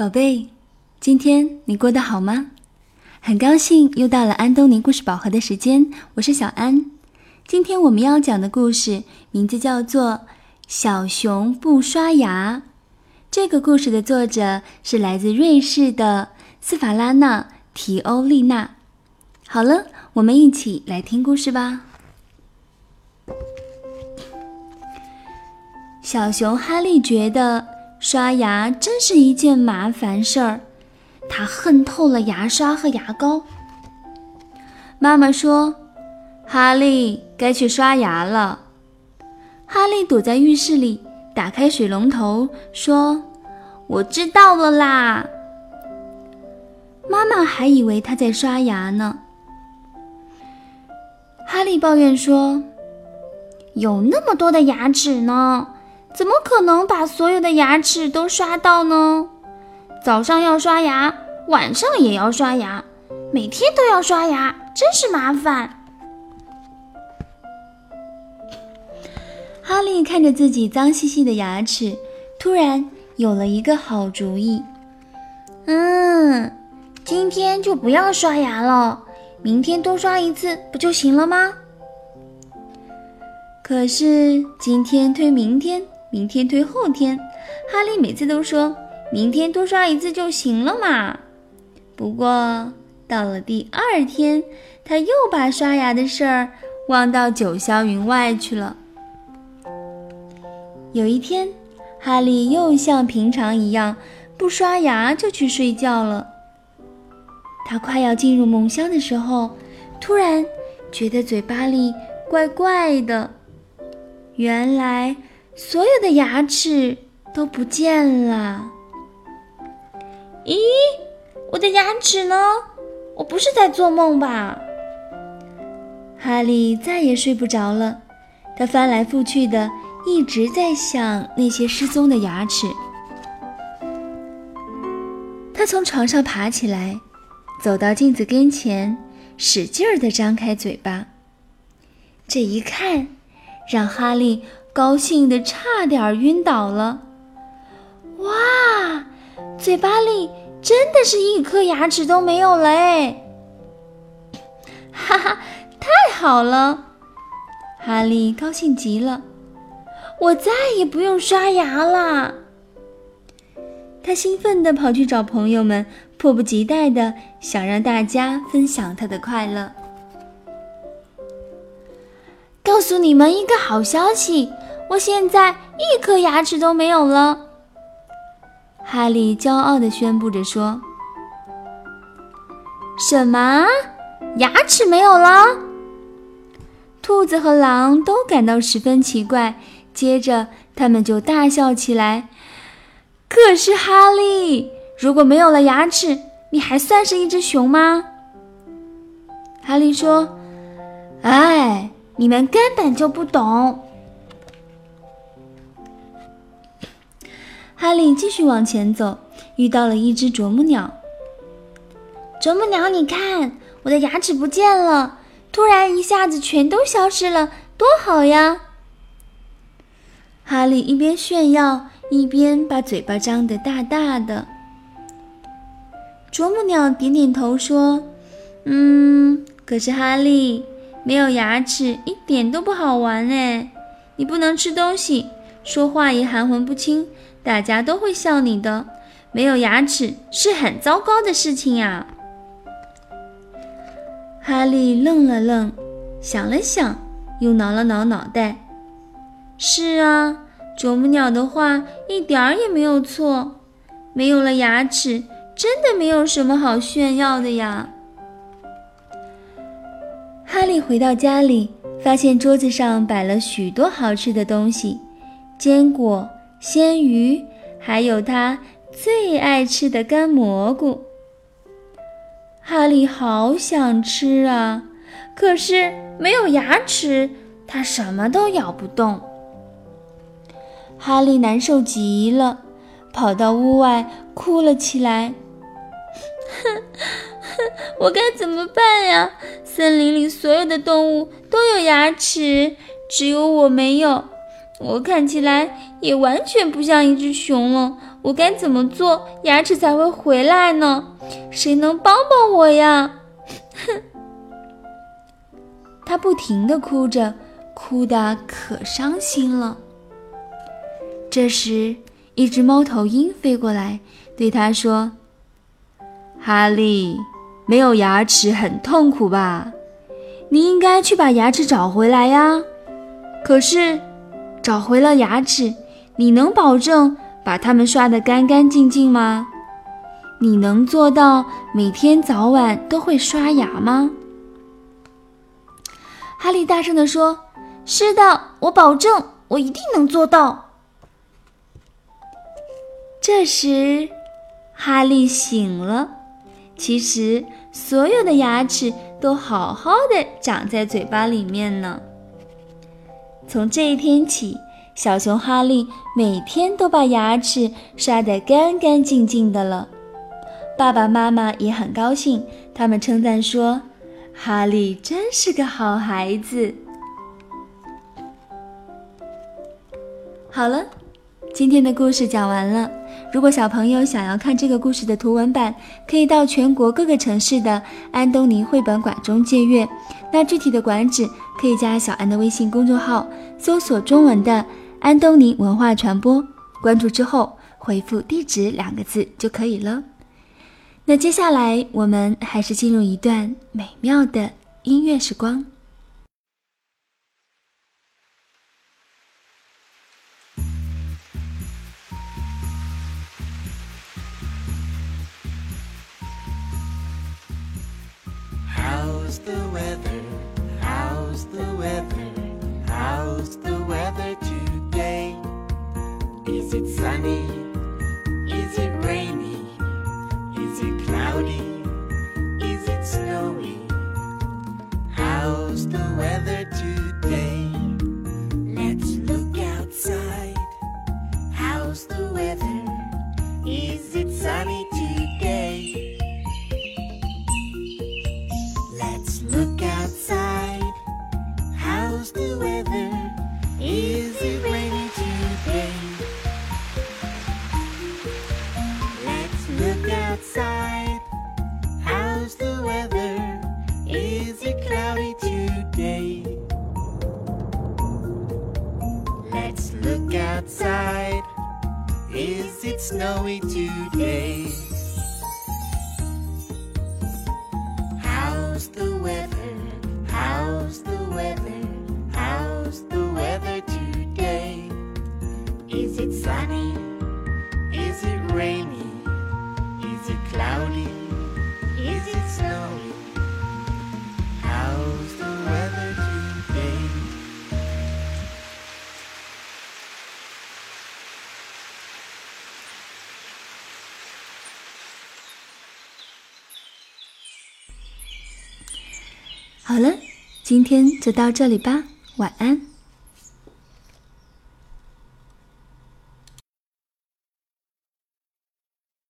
宝贝，今天你过得好吗？很高兴又到了安东尼故事宝盒的时间，我是小安。今天我们要讲的故事名字叫做《小熊不刷牙》。这个故事的作者是来自瑞士的斯法拉纳·提欧丽娜。好了，我们一起来听故事吧。小熊哈利觉得。刷牙真是一件麻烦事儿，他恨透了牙刷和牙膏。妈妈说：“哈利，该去刷牙了。”哈利躲在浴室里，打开水龙头，说：“我知道了啦。”妈妈还以为他在刷牙呢。哈利抱怨说：“有那么多的牙齿呢。”怎么可能把所有的牙齿都刷到呢？早上要刷牙，晚上也要刷牙，每天都要刷牙，真是麻烦。哈利看着自己脏兮兮的牙齿，突然有了一个好主意。嗯，今天就不要刷牙了，明天多刷一次不就行了吗？可是今天推明天。明天推后天，哈利每次都说明天多刷一次就行了嘛。不过到了第二天，他又把刷牙的事儿忘到九霄云外去了。有一天，哈利又像平常一样不刷牙就去睡觉了。他快要进入梦乡的时候，突然觉得嘴巴里怪怪的，原来。所有的牙齿都不见了。咦，我的牙齿呢？我不是在做梦吧？哈利再也睡不着了，他翻来覆去的一直在想那些失踪的牙齿。他从床上爬起来，走到镜子跟前，使劲儿地张开嘴巴。这一看，让哈利。高兴的差点晕倒了！哇，嘴巴里真的是一颗牙齿都没有了哎！哈哈，太好了！哈利高兴极了，我再也不用刷牙啦！他兴奋地跑去找朋友们，迫不及待地想让大家分享他的快乐。告诉你们一个好消息，我现在一颗牙齿都没有了。哈利骄傲地宣布着说：“什么？牙齿没有了？”兔子和狼都感到十分奇怪，接着他们就大笑起来。可是哈利，如果没有了牙齿，你还算是一只熊吗？哈利说：“哎。”你们根本就不懂。哈利继续往前走，遇到了一只啄木鸟。啄木鸟，你看，我的牙齿不见了，突然一下子全都消失了，多好呀！哈利一边炫耀，一边把嘴巴张得大大的。啄木鸟点点头说：“嗯，可是哈利。”没有牙齿一点都不好玩哎！你不能吃东西，说话也含混不清，大家都会笑你的。没有牙齿是很糟糕的事情呀。哈利愣了愣，想了想，又挠了挠脑袋。是啊，啄木鸟的话一点儿也没有错。没有了牙齿，真的没有什么好炫耀的呀。哈利回到家里，发现桌子上摆了许多好吃的东西，坚果、鲜鱼，还有他最爱吃的干蘑菇。哈利好想吃啊，可是没有牙齿，他什么都咬不动。哈利难受极了，跑到屋外哭了起来。哼。我该怎么办呀？森林里所有的动物都有牙齿，只有我没有。我看起来也完全不像一只熊了。我该怎么做，牙齿才会回来呢？谁能帮帮我呀？哼！他不停地哭着，哭得可伤心了。这时，一只猫头鹰飞过来，对他说：“哈利，没有牙齿很痛苦吧？你应该去把牙齿找回来呀。可是，找回了牙齿，你能保证？”把它们刷得干干净净吗？你能做到每天早晚都会刷牙吗？哈利大声地说：“是的，我保证，我一定能做到。”这时，哈利醒了。其实，所有的牙齿都好好的长在嘴巴里面呢。从这一天起。小熊哈利每天都把牙齿刷得干干净净的了，爸爸妈妈也很高兴，他们称赞说：“哈利真是个好孩子。”好了，今天的故事讲完了。如果小朋友想要看这个故事的图文版，可以到全国各个城市的安东尼绘本馆中借阅。那具体的馆址可以加小安的微信公众号，搜索中文的。安东尼文化传播，关注之后回复“地址”两个字就可以了。那接下来我们还是进入一段美妙的音乐时光。How's the weather? How's the outside? How's the weather? Is it cloudy today? Let's look outside. Is it snowy today? 好了，今天就到这里吧，晚安。